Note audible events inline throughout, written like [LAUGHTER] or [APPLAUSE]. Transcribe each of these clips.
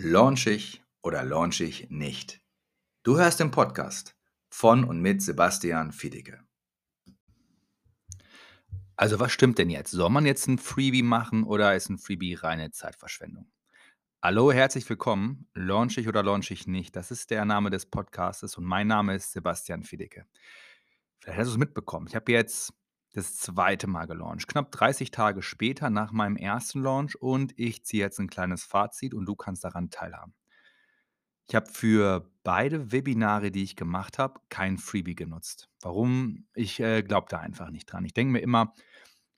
Launch ich oder launch ich nicht? Du hörst den Podcast von und mit Sebastian Fiedicke. Also was stimmt denn jetzt? Soll man jetzt ein Freebie machen oder ist ein Freebie reine Zeitverschwendung? Hallo, herzlich willkommen. Launch ich oder launch ich nicht? Das ist der Name des Podcastes und mein Name ist Sebastian Fiedicke. Vielleicht hast du es mitbekommen. Ich habe jetzt das zweite Mal gelauncht. Knapp 30 Tage später nach meinem ersten Launch und ich ziehe jetzt ein kleines Fazit und du kannst daran teilhaben. Ich habe für beide Webinare, die ich gemacht habe, kein Freebie genutzt. Warum? Ich äh, glaube da einfach nicht dran. Ich denke mir immer,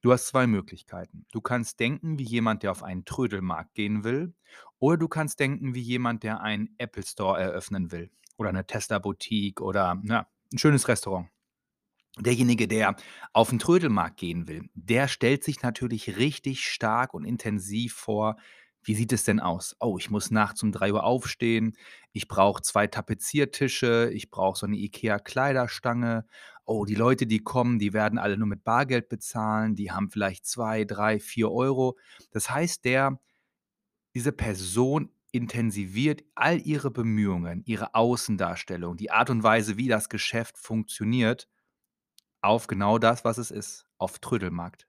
du hast zwei Möglichkeiten. Du kannst denken wie jemand, der auf einen Trödelmarkt gehen will, oder du kannst denken wie jemand, der einen Apple Store eröffnen will oder eine Tesla-Boutique oder ja, ein schönes Restaurant. Derjenige, der auf den Trödelmarkt gehen will, der stellt sich natürlich richtig stark und intensiv vor, wie sieht es denn aus? Oh, ich muss nachts um 3:00 aufstehen. Ich brauche 2 Tapeziertische. Ich brauche so 'ne IKEA-Kleiderstange. Oh, die Leute, die kommen, die werden alle nur mit Bargeld bezahlen. Die haben vielleicht 2, 3, 4 Euro. Das heißt, der diese Person intensiviert all ihre Bemühungen, ihre Außendarstellung, die Art und Weise, wie das Geschäft funktioniert, auf genau das, was es ist, auf Trödelmarkt.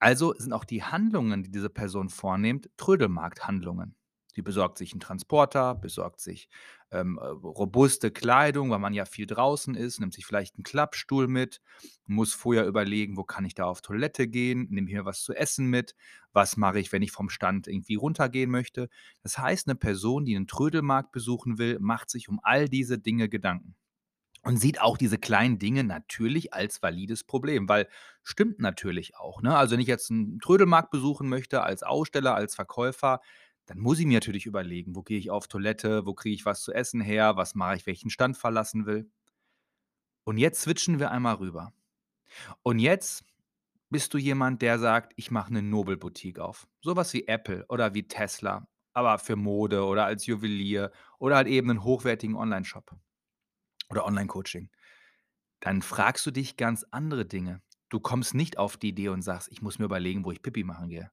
Also sind auch die Handlungen, die diese Person vornimmt, Trödelmarkthandlungen. Sie besorgt sich 'n Transporter, besorgt sich, ähm, äh, robuste Kleidung, weil man ja viel draußen ist, nimmt sich vielleicht 'n Klappstuhl mit, muss vorher überlegen: „Wo kann ich da auf Toilette gehen? Nehme hier was zu essen mit? Was mache ich, wenn ich vom Stand irgendwie runtergehen möchte?“ Das heißt, 'ne Person, die 'nen Trödelmarkt besuchen will, macht sich um all diese Dinge Gedanken und sieht auch diese kleinen Dinge natürlich als valides Problem, weil stimmt natürlich auch, ne? Also, wenn ich jetzt 'n Trödelmarkt besuchen möchte als Aussteller, als Verkäufer, dann muss ich mir natürlich überlegen: „Wo gehe ich auf Toilette? Wo kriege ich was zu essen her? Was mache ich, wenn ich 'n Stand verlassen will?“ Und jetzt switchen wir einmal rüber. Und jetzt bist du jemand, der sagt: „Ich mache 'ne Nobelboutique auf.“ So was wie Apple oder wie Tesla, aber für Mode oder als Juwelier oder halt eben 'nen hochwertigen Onlineshop oder Onlinecoaching. Dann fragst du dich ganz andere Dinge. Du kommst nicht auf die Idee und sagst: „Ich muss mir überlegen, wo ich Pipi machen gehe.“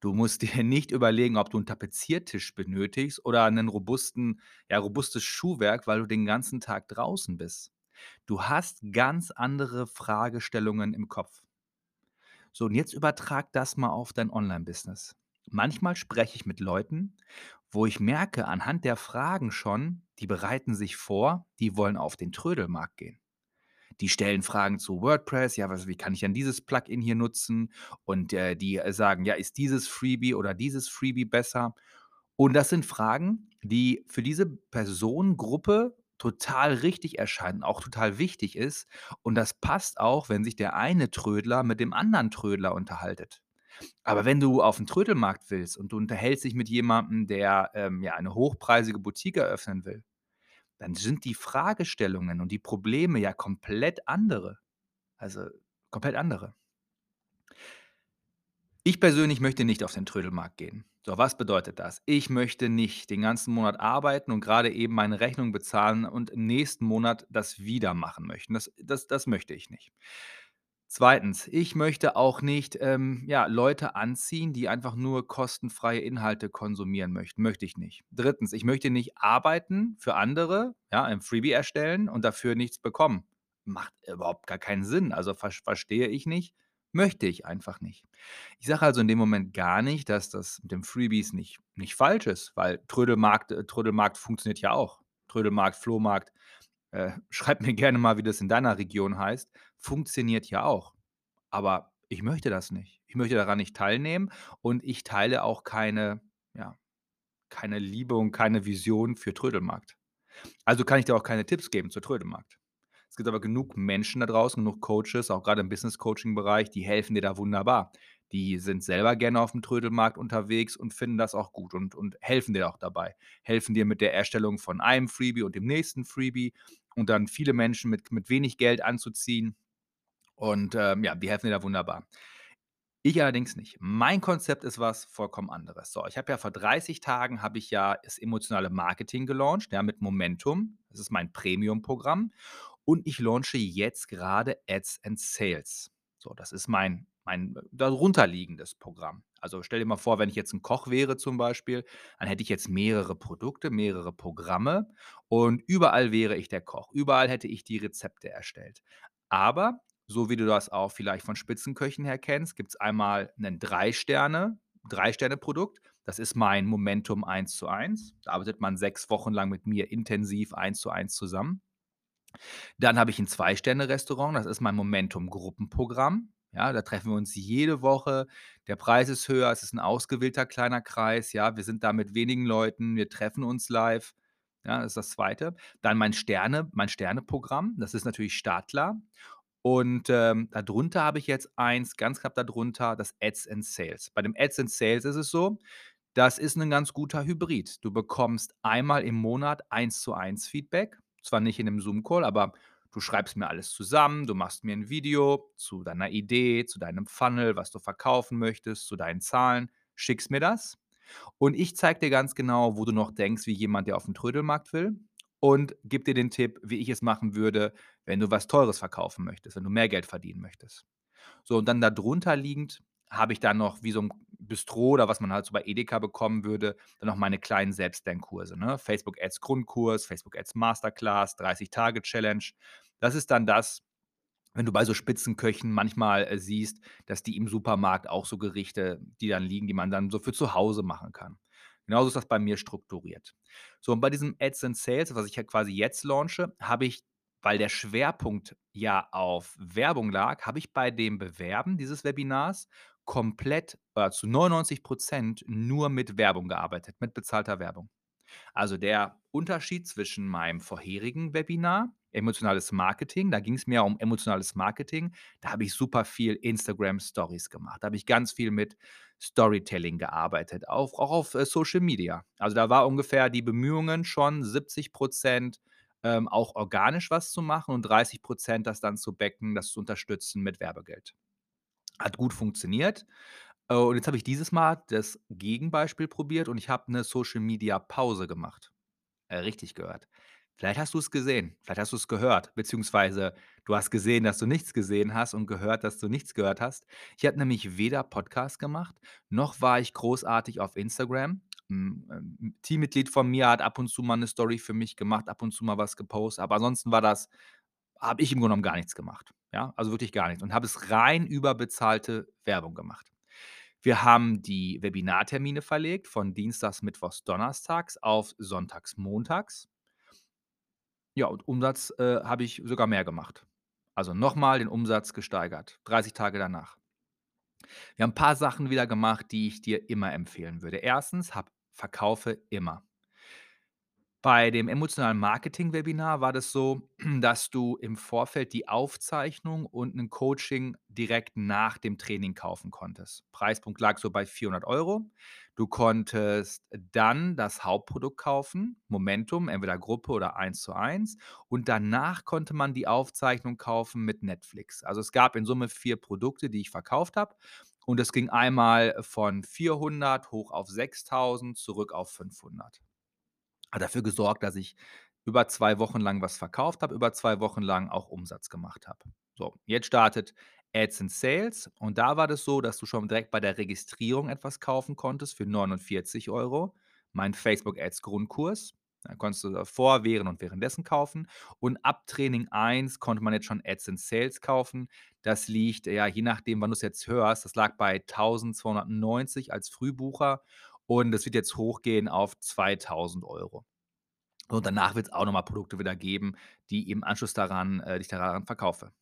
Du musst [LAUGHS] dir nicht überlegen, ob du 'n Tapeziertisch benötigst oder 'nen robusten ja, robustes Schuhwerk, weil du den ganzen Tag draußen bist. Du hast ganz andere Fragestellungen im Kopf. So, und jetzt übertrag das mal auf dein Onlinebusiness. Manchmal spreche ich mit Leuten, wo ich merke anhand der Fragen schon, die bereiten sich vor, die wollen auf den Trödelmarkt gehen. Die stellen Fragen zu WordPress: „Ja, was wie kann ich denn dieses Plugin hier nutzen?“ Und, äh, die, äh, sagen: „Ja, ist dieses Freebie oder dieses Freebie besser?“ Und das sind Fragen, die für diese Personengruppe total richtig erscheinen, auch total wichtig ist. Und das passt auch, wenn sich der eine Trödler mit dem anderen Trödler unterhaltet. Aber wenn du auf 'n Trödelmarkt willst und du unterhältst dich mit jemandem, der, ähm, ja, eine hochpreisige Boutique eröffnen will, dann sind die Fragestellungen und die Probleme ja komplett andere. Also, komplett andere. Ich persönlich möchte nicht auf den Trödelmarkt gehen. So, was bedeutet das? Ich möchte nicht den ganzen Monat arbeiten und grade eben meine Rechnung bezahlen und im nächsten Monat das wieder machen möchten. Das das das möchte ich nicht. 2. Ich möchte auch nicht, ähm, ja, Leute anziehen, die einfach nur kostenfreie Inhalte konsumieren möchten, möchte ich nicht. 3. Ich möchte nicht arbeiten für andere, ja, ein Freebie erstellen und dafür nichts bekommen. Macht überhaupt gar keinen Sinn. Also, versch verstehe ich nicht, möchte ich einfach nicht. Ich sage also in dem Moment gar nicht, dass das mit den Freebies nicht nicht falsch ist, weil Trödelmarkt äh, Trödelmarkt funktioniert ja auch. Trödelmarkt, Flohmarkt, äh, [LAUGHS] schreib mir gerne mal, wie das in deiner Region heißt, funktioniert ja auch. Aber ich möchte das nicht. Ich möchte daran nicht teilnehmen und ich teile auch keine ja, keine Liebe und keine Vision für Trödelmarkt. Also, kann ich dir auch keine Tipps geben zu Trödelmarkt. Es gibt aber genug Menschen da draußen, genug Coaches, auch grade im Business-Coaching-Bereich, die helfen dir da wunderbar. Die sind selber gerne aufm Trödelmarkt unterwegs und finden das auch gut und und helfen dir auch dabei. Helfen dir mit der Erstellung von einem Freebie und dem nächsten Freebie und dann viele Menschen mit mit wenig Geld anzuziehen. Und, ähm, ja, die helfen dir da wunderbar. Ich allerdings nicht. Mein Konzept ist was vollkommen anderes. So, ich habe ja vor 30 Tagen habe ich ja das emotionale Marketing gelauncht, ja, mit Momentum. Das ist mein Premiumprogramm und ich launche jetzt grade Ads and Sales. So, das ist mein mein darunter liegendes Programm. Also, stell dir mal vor, wenn ich jetzt 'n Koch wäre zum Beispiel, dann hätte ich jetzt mehrere Produkte, mehrere Programme und überall wäre ich der Koch. Überall hätte ich die Rezepte erstellt. Aber so wie du das auch vielleicht von Spitzenköchen her kennst, gibt's einmal 'nen 3 Sterne 3-Sterne-Produkt. Das ist mein Momentum 1:1. Da arbeitet man 6 Wochen lang mit mir intensiv 1:1 zusammen. Dann habe ich 'n 2-Sterne-Restaurant, das ist mein Momentum-Gruppenprogramm. Ja, da treffen wir uns jede Woche. Der Preis ist höher, es ist 'n ausgewählter kleiner Kreis, ja? Wir sind da mit wenigen Leuten, wir treffen uns live. Ja, das ist das 2. Dann mein Sterne mein Sterne-Programm, das ist natürlich startklar. Und, ähm, da drunter habe ich jetzt eins, ganz knapp da drunter, das Ads and Sales. Bei dem Ads and Sales ist es so, das ist 'nen ganz guter Hybrid. Du bekommst einmal im Monat Eins-zu-eins-Feedback, zwar nicht in 'nem Zoom-Call, aber du schreibst mir alles zusammen, du machst mir 'n Video zu deiner Idee, zu deinem Funnel, was du verkaufen möchtest, zu deinen Zahlen, schickst mir das und ich zeige dir ganz genau, wo du noch denkst wie jemand, der auf'n Trödelmarkt will und gebe dir den Tipp, wie ich es machen würde, wenn du was Teures verkaufen möchtest, wenn du mehr Geld verdienen möchtest. So, und dann da drunter liegend habe ich dann noch wie so 'n Bistro oder was man halt so bei Edeka bekommen würde, dann noch meine kleinen Selbstlernkurse, ne? Facebook Ads Grundkurs, Facebook Ads Masterclass, 30-Tage-Challenge. Das ist dann das, wenn du bei so Spitzenköchen manchmal, äh, siehst, dass die im Supermarkt auch so Gerichte die dann liegen, die man dann so für zu Hause machen kann. Genauso ist das bei mir strukturiert. So, und bei diesem Ads and Sales, was ich ja quasi jetzt launche, habe ich, weil der Schwerpunkt ja auf Werbung lag, habe ich bei dem Bewerben dieses Webinars komplett oder zu 99 % nur mit Werbung gearbeitet, mit bezahlter Werbung. Also, der Unterschied zwischen meinem vorherigen Webinar, emotionales Marketing, da ging's mehr um emotionales Marketing, da habe ich super viel Instagram Stories gemacht. Da habe ich ganz viel mit Storytelling gearbeitet, auch auch auf, äh, Social Media. Also, da war ungefähr die Bemühungen schon 70 %, ähm, auch organisch was zu machen und 30 % das dann zu backen, das zu unterstützen mit Werbegeld. Hat gut funktioniert. Äh, und jetzt habe ich dieses Mal das Gegenbeispiel probiert und ich habe 'ne Social-Media-Pause gemacht. Äh, richtig gehört. Vielleicht hast du's gesehen, vielleicht hast du's gehört, beziehungsweise du hast gesehen, dass du nichts gesehen hast und gehört, dass du nichts gehört hast. Ich habe nämlich weder Podcast gemacht, noch war ich großartig auf Instagram. Hm, ähm, Teammitglied von mir hat ab und zu mal 'ne Story für mich gemacht, ab und zu mal was gepostet, aber ansonsten war das habe ich im Grunde genommen gar nichts gemacht, ja? Also, wirklich gar nichts und habe es rein über bezahlte Werbung gemacht. Wir haben die Webinartermine verlegt von dienstags, mittwochs, donnerstags auf sonntags, montags. Ja, und Umsatz, äh, habe ich sogar mehr gemacht. Also, noch mal den Umsatz gesteigert, 30 Tage danach. Wir haben 'n paar Sachen wieder gemacht, die ich dir immer empfehlen würde. 1. hab verkaufe immer. Bei dem emotionalen Marketing-Webinar war das so, [CLEARS THROAT] dass du im Vorfeld die Aufzeichnung und 'nen Coaching direkt nach dem Training kaufen konntest. Preispunkt lag so bei 400 €. Du konntest dann das Hauptprodukt kaufen, Momentum, entweder Gruppe oder Eins-zu-eins und danach konnte man die Aufzeichnung kaufen mit Netflix. Also, es gab in Summe 4 Produkte, die ich verkauft habe und das ging einmal von 400 hoch auf 6.000, zurück auf 500. Hat dafür gesorgt, dass ich über 2 Wochen lang was verkauft habe, über 2 Wochen lang auch Umsatz gemacht habe. So, jetzt startet Ads and Sales und da war das so, dass du schon direkt bei der Registrierung etwas kaufen konntest für 49 €, mein Facebook Ads Grundkurs. Da konntest du vor, während und währenddessen kaufen und ab Training 1 konnte man jetzt schon Ads and Sales kaufen. Das liegt, ja, je nachdem, wann du's jetzt hörst das lag bei 1.290 als Frühbucher und das wird jetzt hochgehen auf 2.000 €. Und danach wird's auch noch mal Produkte wieder geben, die im Anschluss daran äh, ich daran verkaufe.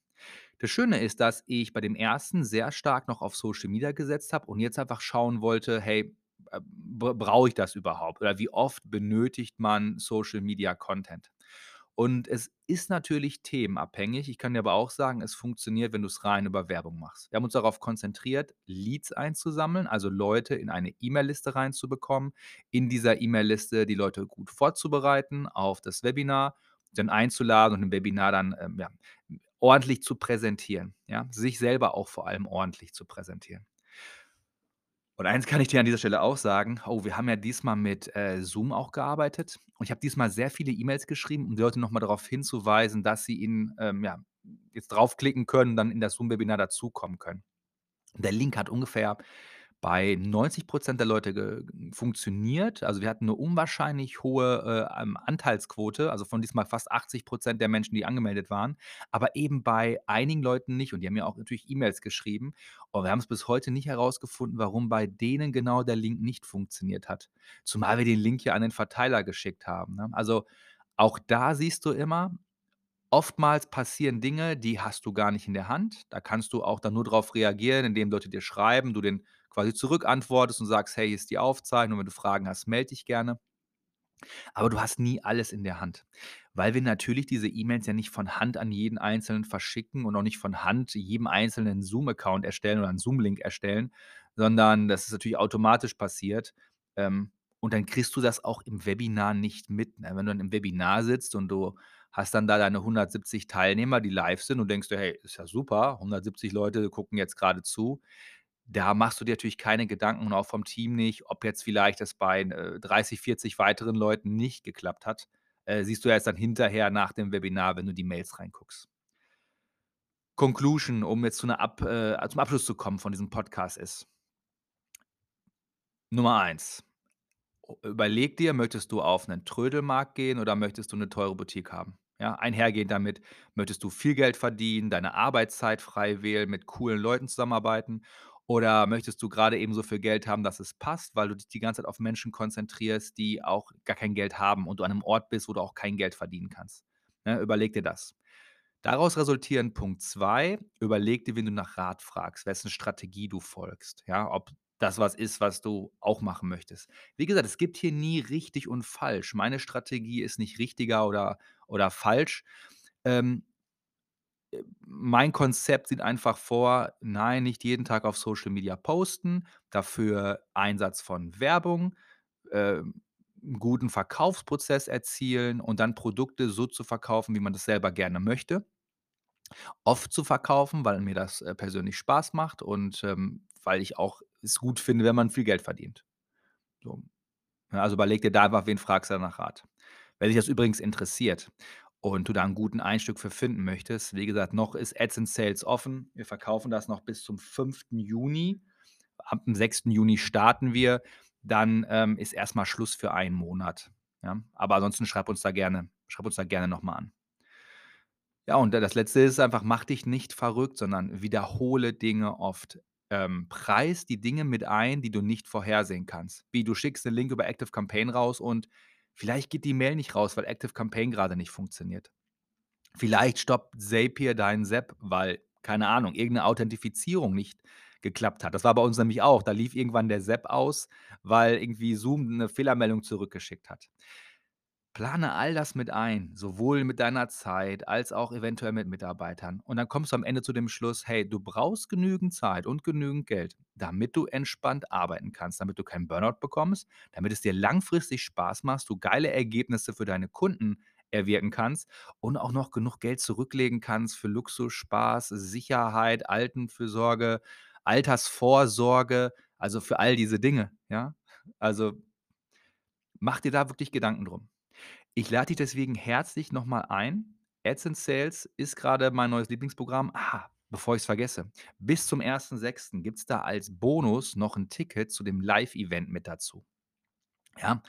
Das Schöne ist, dass ich bei dem 1. sehr stark noch auf Social Media gesetzt habe und jetzt einfach schauen wollte: „Hey, äh, brauche ich das überhaupt oder wie oft benötigt man Social Media Content?“ Und es ist natürlich themenabhängig. Ich kann dir aber auch sagen, es funktioniert, wenn du's rein über Werbung machst. Wir haben uns darauf konzentriert, Leads einzusammeln, also Leute in eine E-Mail-Liste reinzubekommen, in dieser E-Mail-Liste die Leute gut vorzubereiten auf das Webinar, dann einzuladen und im Webinar dann, ähm, ja, ordentlich zu präsentieren, ja? Sich selber auch vor allem ordentlich zu präsentieren. Und eins kann ich dir an dieser Stelle auch sagen: Oh, wir haben ja diesmal mit, äh, Zoom auch gearbeitet und ich habe diesmal sehr viele E-Mails geschrieben, um die Leute noch mal darauf hinzuweisen, dass sie in ähm, ja, jetzt draufklicken können, dann in das Zoom-Webinar dazukommen können. Der Link hat ungefähr bei 90% der Leute funktioniert. Also, wir hatten 'ne unwahrscheinlich hohe, äh, ähm, Anteilsquote, also, von diesmal fast 80% der Menschen, die angemeldet waren, aber eben bei einigen Leuten nicht und die haben mir auch natürlich E-Mails geschrieben und wir haben's bis heute nicht herausgefunden, warum bei denen genau der Link nicht funktioniert hat. Zumal wir den Link ja an den Verteiler geschickt haben, ne? Also, auch da siehst du immer, oftmals passieren Dinge, die hast du gar nicht in der Hand. Da kannst du auch dann nur drauf reagieren, indem Leute dir schreiben, du denen quasi zurückantwortest und sagst: „Hey, hier ist die Aufzeichnung, wenn du Fragen hast, melde dich gerne.“ Aber du hast nie alles in der Hand, weil wir natürlich diese E-Mails ja nicht von Hand an jeden Einzelnen verschicken und auch nicht von Hand jedem Einzelnen Zoom-Account erstellen oder 'n Zoom-Link erstellen, sondern das ist natürlich automatisch passiert. Ähm, und dann kriegst du das auch im Webinar nicht mit, ne? Wenn du dann im Webinar sitzt und du hast dann da deine 170 Teilnehmer, die live sind und denkst dir: „Hey, ist ja super, 170 Leute gucken jetzt grade zu.“ Da machst du dir natürlich keine Gedanken und auch vom Team nicht, ob jetzt vielleicht das bei, äh, 30, 40 weiteren Leuten nicht geklappt hat. Äh, siehst du erst dann hinterher nach dem Webinar, wenn du die Mails reinguckst. Conclusion, um jetzt zu 'ner Ab äh, zum Abschluss zu kommen von diesem Podcast ist Nummer 1: O überleg dir, möchtest du auf 'nen Trödelmarkt gehen oder möchtest du 'ne teure Boutique haben? Ja, einhergehend damit, möchtest du viel Geld verdienen, deine Arbeitszeit frei wählen, mit coolen Leuten zusammenarbeiten oder möchtest du grade eben so viel Geld haben, dass es passt, weil du dich die ganze Zeit auf Menschen konzentrierst, die auch gar kein Geld haben und du an 'nem Ort bist, wo du auch kein Geld verdienen kannst, ne? Überleg dir das. Daraus resultierend Punkt 2: Überleg dir, wen du nach Rat fragst, wessen Strategie du folgst, ja? Ob das was ist, was du auch machen möchtest. Wie gesagt, es gibt hier nie richtig und falsch. Meine Strategie ist nicht richtiger oder oder falsch. Ähm äh, mein Konzept sieht einfach vor: Nein, nicht jeden Tag auf Social Media posten, dafür Einsatz von Werbung, ähm, 'n guten Verkaufsprozess erzielen und dann Produkte so zu verkaufen, wie man das selber gerne möchte. Oft zu verkaufen, weil mir das, äh, persönlich Spaß macht und, ähm, weil ich auch es gut finde, wenn man viel Geld verdient. So. Also, überleg dir da einfach, wen fragst du nach Rat. Wenn dich das übrigens interessiert und du da 'n guten Einstieg für finden möchtest, wie gesagt, noch ist Ads and Sales offen. Wir verkaufen das noch bis zum 5. Juni. Ab dem 6. Juni starten wir. Dann, ähm, ist erst mal Schluss für einen Monat, ja? Aber ansonsten schreib uns da gerne schreib uns da gerne noch mal an. Ja, und da das Letzte ist einfach, mach dich nicht verrückt, sondern wiederhole Dinge oft. Ähm, preis die Dinge mit ein, die du nicht vorhersehen kannst. Wie du schickst 'nen Link über ActiveCampaign raus und vielleicht geht die Mail nicht raus, weil ActiveCampaign grade nicht funktioniert. Vielleicht stoppt Zapier deinen SEP, weil, keine Ahnung, irgend 'ne Authentifizierung nicht geklappt hat. Das war bei uns nämlich auch. Da lief irgendwann der SEP aus, weil irgendwie Zoom 'ne Fehlermeldung zurückgeschickt hat. Plane all das mit ein, sowohl mit deiner Zeit als auch eventuell mit Mitarbeitern. Und dann kommst du am Ende zu dem Schluss: Hey, du brauchst genügend Zeit und genügend Geld, damit du entspannt arbeiten kannst, damit du keinen Burnout bekommst, damit es dir langfristig Spaß macht, du geile Ergebnisse für deine Kunden erwirken kannst und auch noch genug Geld zurücklegen kannst für Luxus, Spaß, Sicherheit, Altenfürsorge, Altersvorsorge, also, für all diese Dinge, ja? Also mach dir da wirklich Gedanken drum. Ich lade dich deswegen herzlich noch mal ein. Ads and Sales ist grade mein neues Lieblingsprogramm. Ah, bevor ich's vergesse: Bis zum 1.6. gibt's da als Bonus noch 'n Ticket zu dem Live-Event mit dazu. Ja,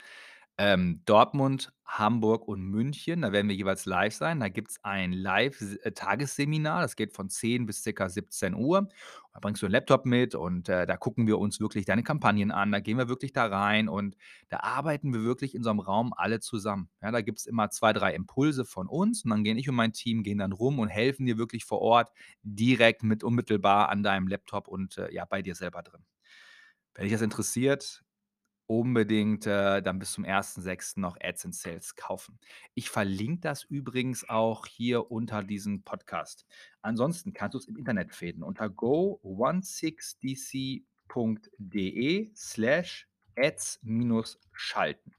ähm, Dortmund, Hamburg und München, da werden wir jeweils live sein. Da gibt's ein Live S äh, das geht von 10 bis circa 17:00. Da bringst du 'n Laptop mit und, äh, da gucken wir uns wirklich deine Kampagnen an. Da gehen wir wirklich da rein und da arbeiten wir wirklich in so 'nem Raum alle zusammen. Ja, da gibt's immer 2, 3 Impulse von uns und dann gehe ich und mein Team gehen dann rum und helfen dir wirklich vor Ort direkt mit unmittelbar an deinem Laptop und, äh, ja, bei dir selber drin. Wenn dich das interessiert, unbedingt, äh, dann bis zum 1.6. noch Ads and Sales kaufen. Ich verlinke das übrigens auch hier unter diesem Podcast. Ansonsten kannst du's im Internet finden unter go16dc.de/ads-schalten.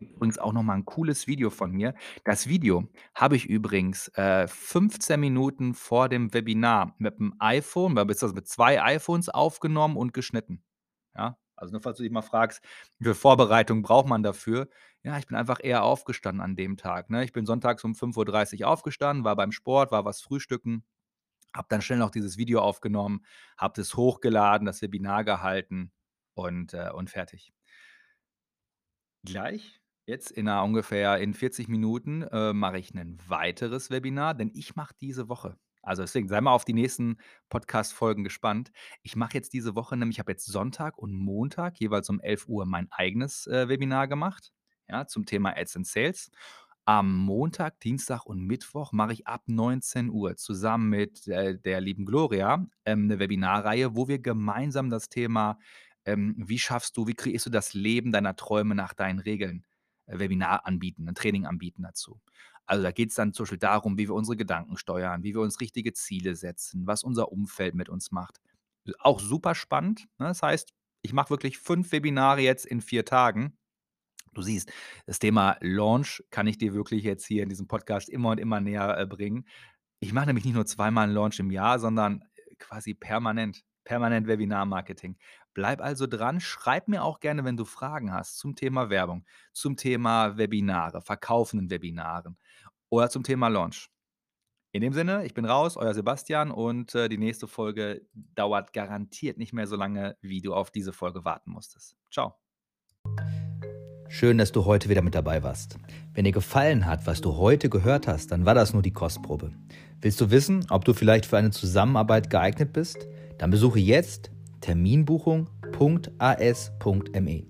Übrigens auch noch mal 'n cooles Video von mir. Das Video habe ich übrigens, äh, 15 Minuten vor dem Webinar mit'm iPhone beziehungsweise mit 2 iPhones aufgenommen und geschnitten. Ja, also, nur falls du dich mal fragst, wie viel Vorbereitung braucht man dafür? Ja, ich bin einfach eher aufgestanden an dem Tag, ne? Ich bin sonntags um 5:30 aufgestanden, war beim Sport, war was frühstücken Habe dann schnell noch dieses Video aufgenommen, habe das hochgeladen, das Webinar gehalten und, äh, und fertig. Gleich, jetzt in ungefähr in 40 Minuten, äh, mache ich 'nen weiteres Webinar, denn ich mache diese Woche also, deswegen sei mal auf die nächsten Podcast-Folgen gespannt. Ich mache jetzt diese Woche nämlich ich habe jetzt Sonntag und Montag jeweils um 11:00 mein eigenes, äh, Webinar gemacht, ja, zum Thema Ads and Sales. Am Montag, Dienstag und Mittwoch mache ich ab 19:00 zusammen mit, äh, der lieben Gloria, ähm, 'ne Webinarreihe, wo wir gemeinsam das Thema, ähm, wie schaffst du wie kreierst du das Leben deiner Träume nach deinen Regeln, äh, Webinar anbieten, 'n Training anbieten dazu. Also, da geht's dann zum Beispiel darum, wie wir unsere Gedanken steuern, wie wir uns richtige Ziele setzen, was unser Umfeld mit uns macht. Auch super spannend, ne? Das heißt, ich mache wirklich 5 Webinare jetzt in 4 Tagen. Du siehst, das Thema Launch kann ich dir wirklich jetzt hier in diesem Podcast immer und immer näher, äh, bringen. Ich mache nämlich nicht nur zweimal 'n Launch im Jahr, sondern, äh, quasi permanent permanent Webinar-Marketing. Bleib also dran. Schreib mir auch gerne, wenn du Fragen hast zum Thema Werbung, zum Thema Webinare, Verkaufen in Webinaren oder zum Thema Launch. In dem Sinne, ich bin raus, euer Sebastian und, äh, die nächste Folge dauert garantiert nicht mehr so lange, wie du auf diese Folge warten musstest. Tschau. Schön, dass du heute wieder mit dabei warst. Wenn dir gefallen hat, was du heute gehört hast, dann war das nur die Kostprobe. Willst du wissen, ob du vielleicht für eine Zusammenarbeit geeignet bist? Dann besuche jetzt terminbuchung.as.me.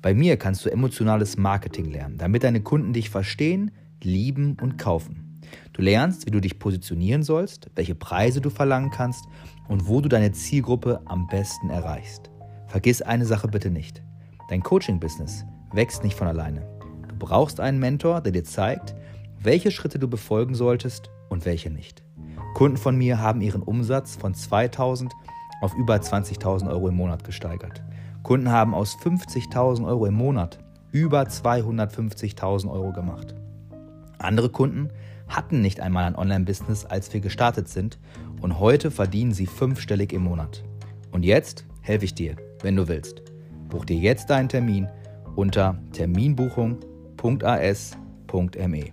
Bei mir kannst du emotionales Marketing lernen, damit deine Kunden dich verstehen, lieben und kaufen. Du lernst, wie du dich positionieren sollst, welche Preise du verlangen kannst und wo du deine Zielgruppe am besten erreichst. Vergiss eine Sache bitte nicht. Dein Coaching-Business wächst nicht von alleine. Du brauchst einen Mentor, der dir zeigt, welche Schritte du befolgen solltest und welche nicht. Kunden von mir haben ihren Umsatz von 2000 auf über 20.000 Euro im Monat gesteigert. Kunden haben aus 50.000 Euro im Monat über 250.000 Euro gemacht. Andere Kunden hatten nicht einmal ein Online-Business, als wir gestartet sind und heute verdienen sie fünfstellig im Monat. Und jetzt helfe ich dir, wenn du willst. Buch dir jetzt deinen Termin unter terminbuchung.as.me.